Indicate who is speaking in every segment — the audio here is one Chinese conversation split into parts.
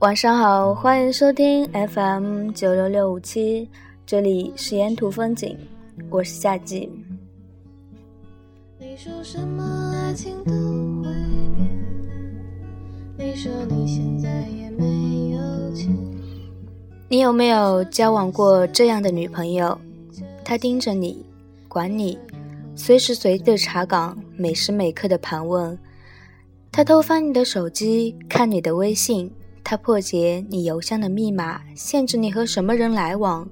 Speaker 1: 晚上好，欢迎收听 FM 九六六五七，这里是沿途风景，我是夏季。你说什么爱情都会变，你说你现在也没有钱。你有没有交往过这样的女朋友？她盯着你，管你，随时随地查岗，每时每刻的盘问。她偷翻你的手机，看你的微信。他破解你邮箱的密码，限制你和什么人来往，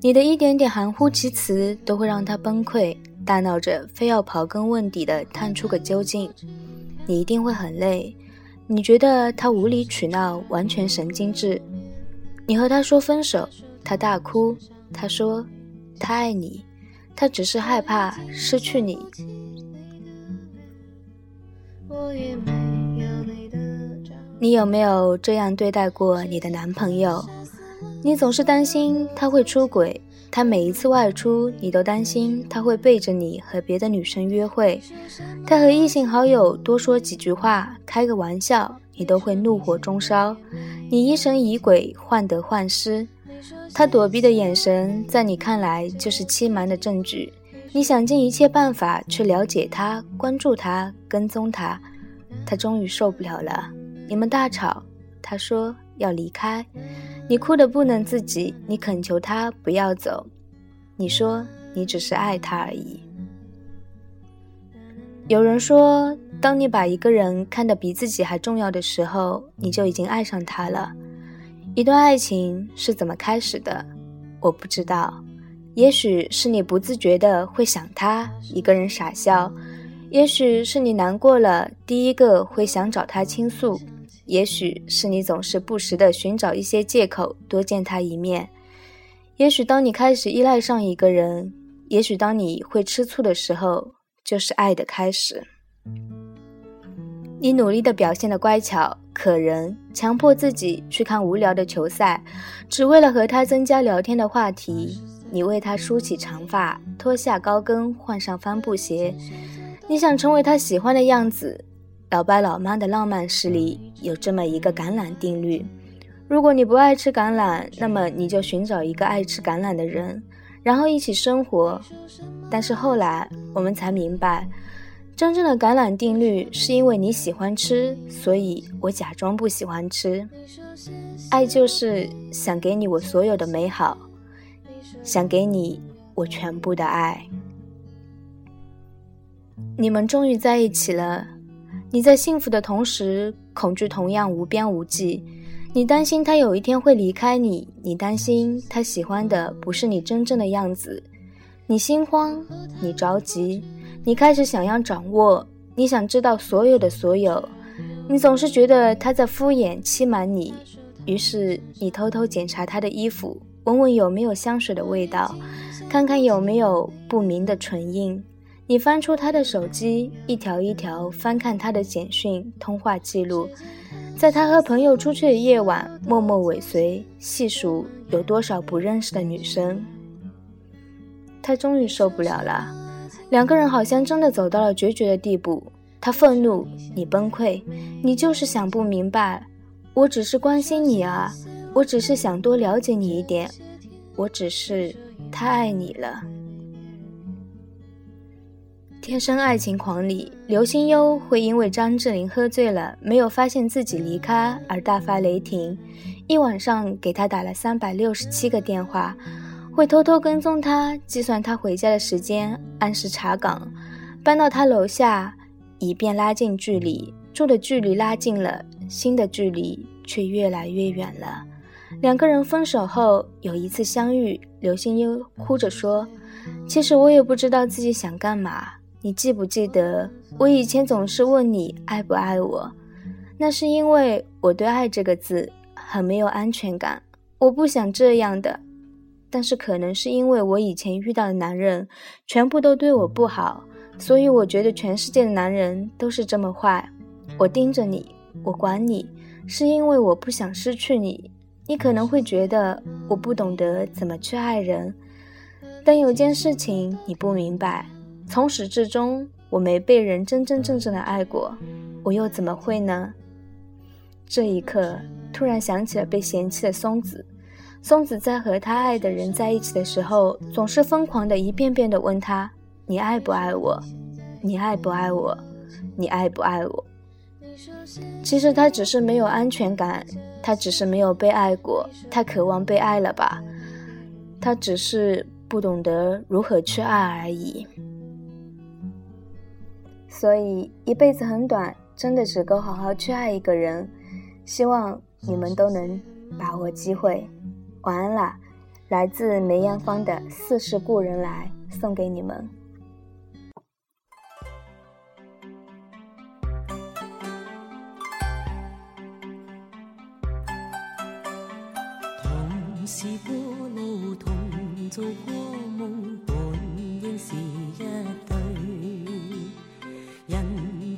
Speaker 1: 你的一点点含糊其辞都会让他崩溃，大闹着非要刨根问底的探出个究竟。你一定会很累，你觉得他无理取闹，完全神经质。你和他说分手，他大哭，他说他爱你，他只是害怕失去你。我也没。你有没有这样对待过你的男朋友？你总是担心他会出轨，他每一次外出，你都担心他会背着你和别的女生约会。他和异性好友多说几句话，开个玩笑，你都会怒火中烧。你疑神疑鬼，患得患失。他躲避的眼神，在你看来就是欺瞒的证据。你想尽一切办法去了解他，关注他，跟踪他。他终于受不了了。你们大吵，他说要离开，你哭得不能自己，你恳求他不要走，你说你只是爱他而已。有人说，当你把一个人看得比自己还重要的时候，你就已经爱上他了。一段爱情是怎么开始的？我不知道，也许是你不自觉的会想他，一个人傻笑；也许是你难过了，第一个会想找他倾诉。也许是你总是不时的寻找一些借口多见他一面，也许当你开始依赖上一个人，也许当你会吃醋的时候，就是爱的开始。你努力的表现的乖巧可人，强迫自己去看无聊的球赛，只为了和他增加聊天的话题。你为他梳起长发，脱下高跟，换上帆布鞋，你想成为他喜欢的样子。老爸老妈的浪漫史里有这么一个橄榄定律：如果你不爱吃橄榄，那么你就寻找一个爱吃橄榄的人，然后一起生活。但是后来我们才明白，真正的橄榄定律是因为你喜欢吃，所以我假装不喜欢吃。爱就是想给你我所有的美好，想给你我全部的爱。你们终于在一起了。你在幸福的同时，恐惧同样无边无际。你担心他有一天会离开你，你担心他喜欢的不是你真正的样子。你心慌，你着急，你开始想要掌握，你想知道所有的所有。你总是觉得他在敷衍欺瞒你，于是你偷偷检查他的衣服，闻闻有没有香水的味道，看看有没有不明的唇印。你翻出他的手机，一条一条翻看他的简讯、通话记录，在他和朋友出去的夜晚，默默尾随，细数有多少不认识的女生。他终于受不了了，两个人好像真的走到了决绝的地步。他愤怒，你崩溃，你就是想不明白。我只是关心你啊，我只是想多了解你一点，我只是太爱你了。《天生爱情狂》里，刘心悠会因为张智霖喝醉了，没有发现自己离开而大发雷霆，一晚上给他打了三百六十七个电话，会偷偷跟踪他，计算他回家的时间，按时查岗，搬到他楼下，以便拉近距离。住的距离拉近了，心的距离却越来越远了。两个人分手后有一次相遇，刘心悠哭着说：“其实我也不知道自己想干嘛。”你记不记得，我以前总是问你爱不爱我？那是因为我对“爱”这个字很没有安全感。我不想这样的，但是可能是因为我以前遇到的男人全部都对我不好，所以我觉得全世界的男人都是这么坏。我盯着你，我管你，是因为我不想失去你。你可能会觉得我不懂得怎么去爱人，但有件事情你不明白。从始至终，我没被人真真正正的爱过，我又怎么会呢？这一刻，突然想起了被嫌弃的松子。松子在和他爱的人在一起的时候，总是疯狂的一遍遍的问他：“你爱不爱我？你爱不爱我？你爱不爱我？”其实他只是没有安全感，他只是没有被爱过，他渴望被爱了吧？他只是不懂得如何去爱而已。所以一辈子很短，真的只够好好去爱一个人。希望你们都能把握机会。晚安啦！来自梅艳芳的《似是故人来》送给你们。
Speaker 2: 同是过路，同做过梦，本应是一对。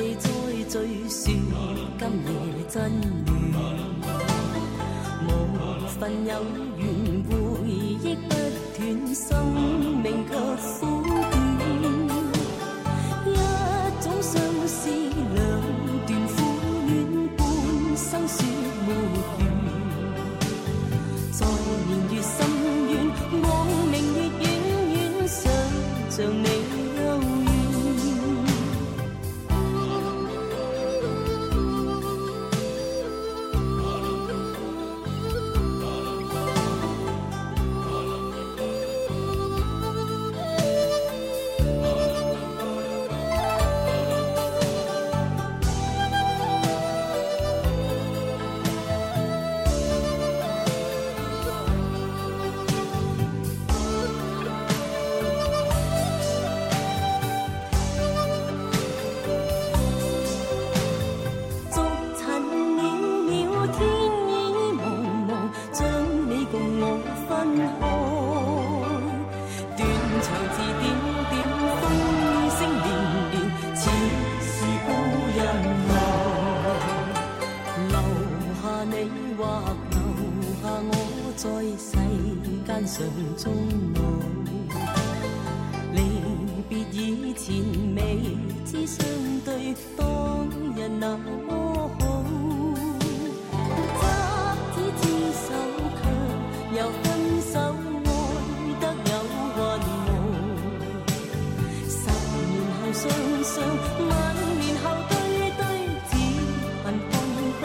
Speaker 2: 地再聚说今夜真缘？无份有缘回忆不断，生命却相对，当日那么好。执子之手，却又分手，爱得有云雾。十年后双双，万年后对对，只恨看不到。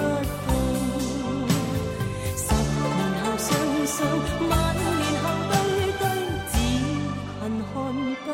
Speaker 2: 十年后双双，万年后对对，只恨。看不。